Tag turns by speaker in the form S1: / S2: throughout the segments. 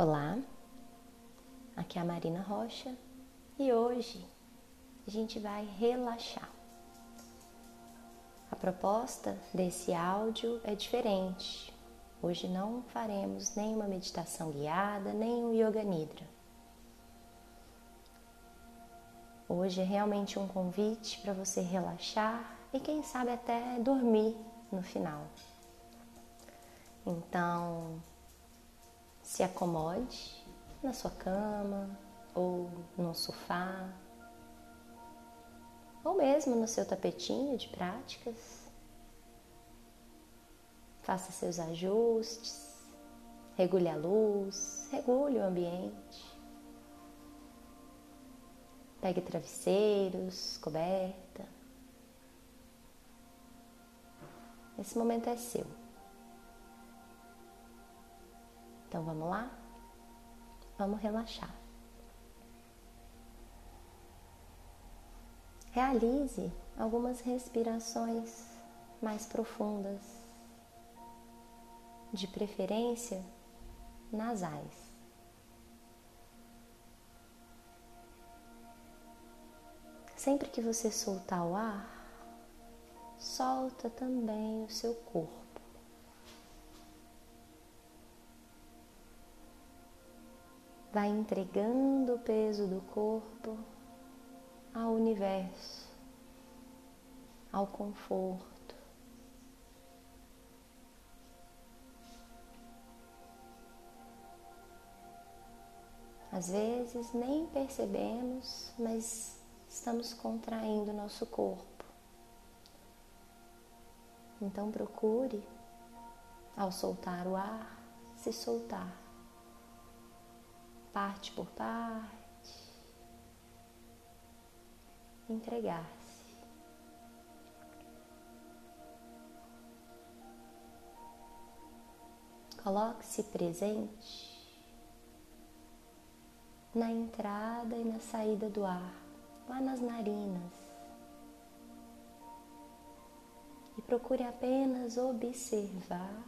S1: Olá, aqui é a Marina Rocha e hoje a gente vai relaxar. A proposta desse áudio é diferente. Hoje não faremos nenhuma meditação guiada, nem um Yoga Nidra. Hoje é realmente um convite para você relaxar e quem sabe até dormir no final. Então, se acomode na sua cama ou no sofá ou mesmo no seu tapetinho de práticas. Faça seus ajustes, regule a luz, regule o ambiente. Pegue travesseiros, coberta. Esse momento é seu. Então vamos lá? Vamos relaxar. Realize algumas respirações mais profundas, de preferência nasais. Sempre que você soltar o ar, solta também o seu corpo. Vai entregando o peso do corpo ao universo, ao conforto. Às vezes nem percebemos, mas estamos contraindo nosso corpo. Então procure, ao soltar o ar, se soltar parte por parte, entregar-se. Coloque-se presente na entrada e na saída do ar, lá nas narinas. E procure apenas observar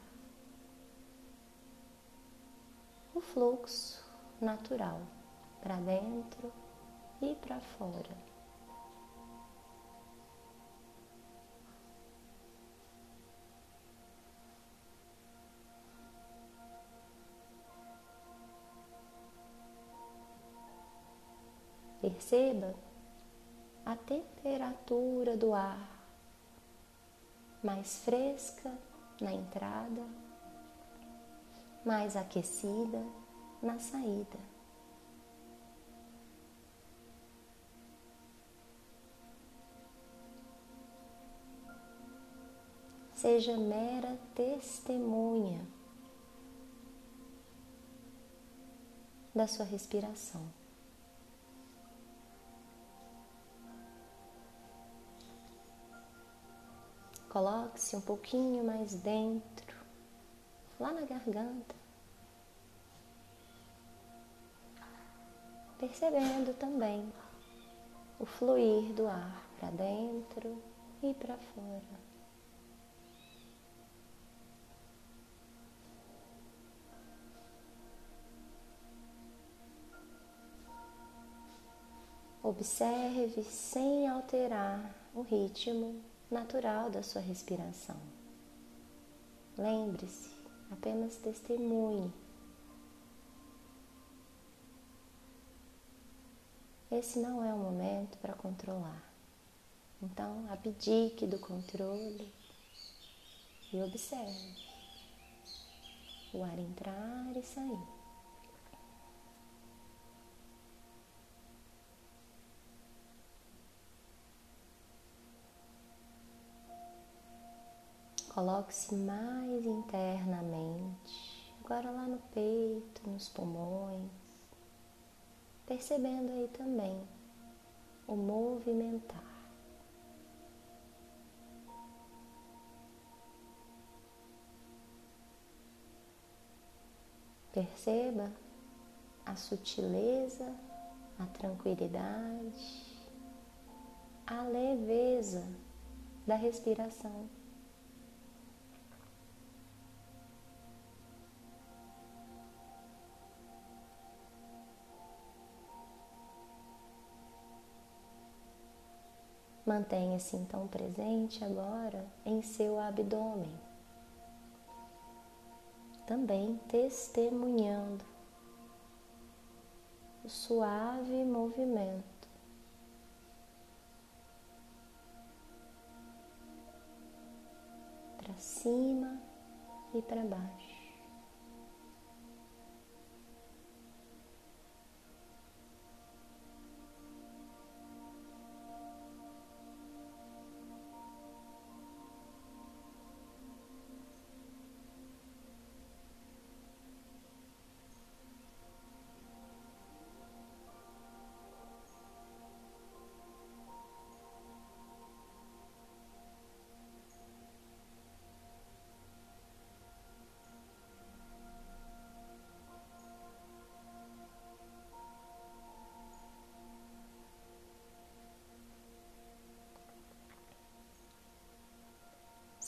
S1: o fluxo natural para dentro e para fora. Perceba a temperatura do ar mais fresca na entrada, mais aquecida na saída. Seja mera testemunha da sua respiração. Coloque-se um pouquinho mais dentro, lá na garganta. Percebendo também o fluir do ar para dentro e para fora. Observe sem alterar o ritmo natural da sua respiração. Lembre-se, apenas testemunhe esse não é o momento para controlar. Então, abdique do controle e observe o ar entrar e sair. Coloque-se mais internamente, agora lá no peito, nos pulmões percebendo aí também o movimentar. Perceba a sutileza, a tranquilidade, a leveza da respiração. Mantenha-se então presente agora em seu abdômen, também testemunhando o suave movimento para cima e para baixo.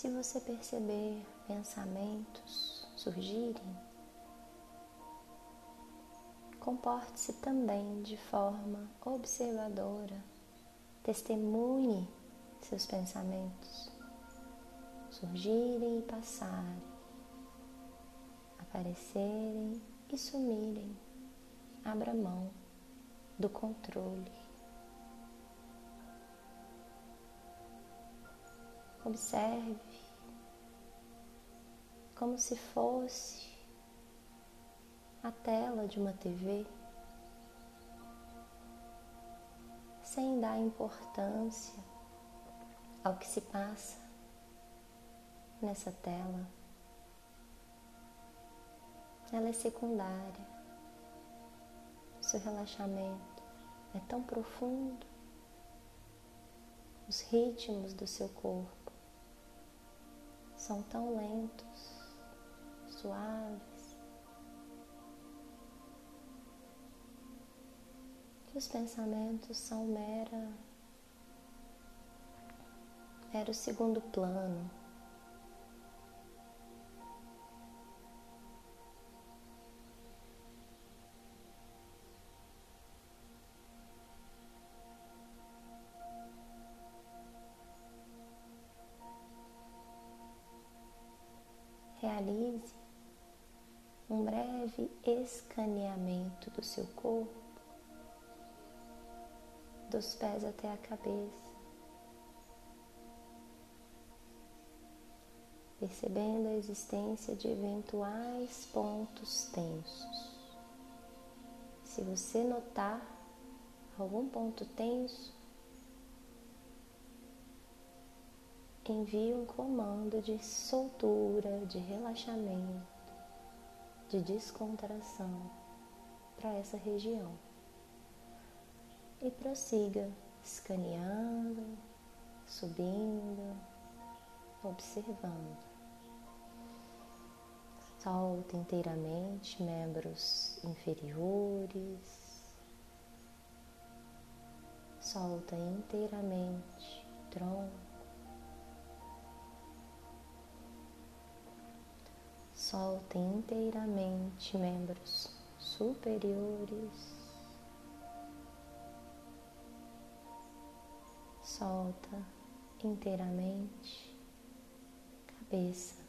S1: Se você perceber pensamentos surgirem, comporte-se também de forma observadora, testemunhe seus pensamentos surgirem e passarem, aparecerem e sumirem. Abra mão do controle. Observe como se fosse a tela de uma TV, sem dar importância ao que se passa nessa tela. Ela é secundária. Seu relaxamento é tão profundo, os ritmos do seu corpo são tão lentos, suaves, que os pensamentos são mera, mero segundo plano. Realize um breve escaneamento do seu corpo, dos pés até a cabeça, percebendo a existência de eventuais pontos tensos. Se você notar algum ponto tenso, envie um comando de soltura, de relaxamento, de descontração para essa região. E prossiga escaneando, subindo, observando. Solta inteiramente membros inferiores. Solta inteiramente tronco Solte inteiramente membros superiores. Solta inteiramente cabeça.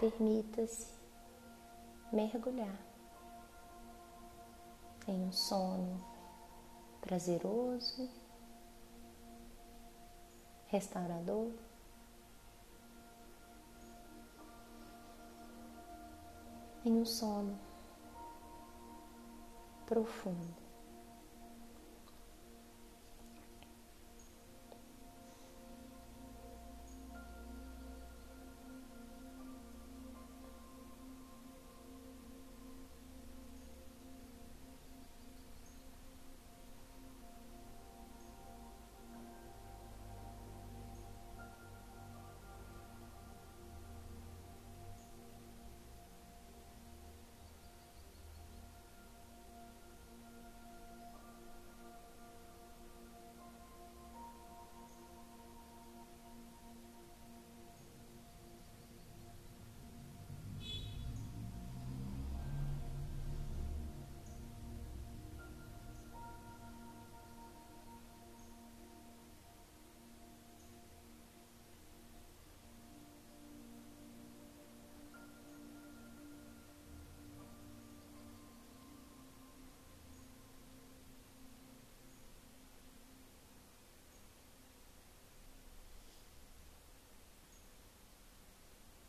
S1: Permita-se mergulhar em um sono prazeroso, restaurador. Em um sono profundo.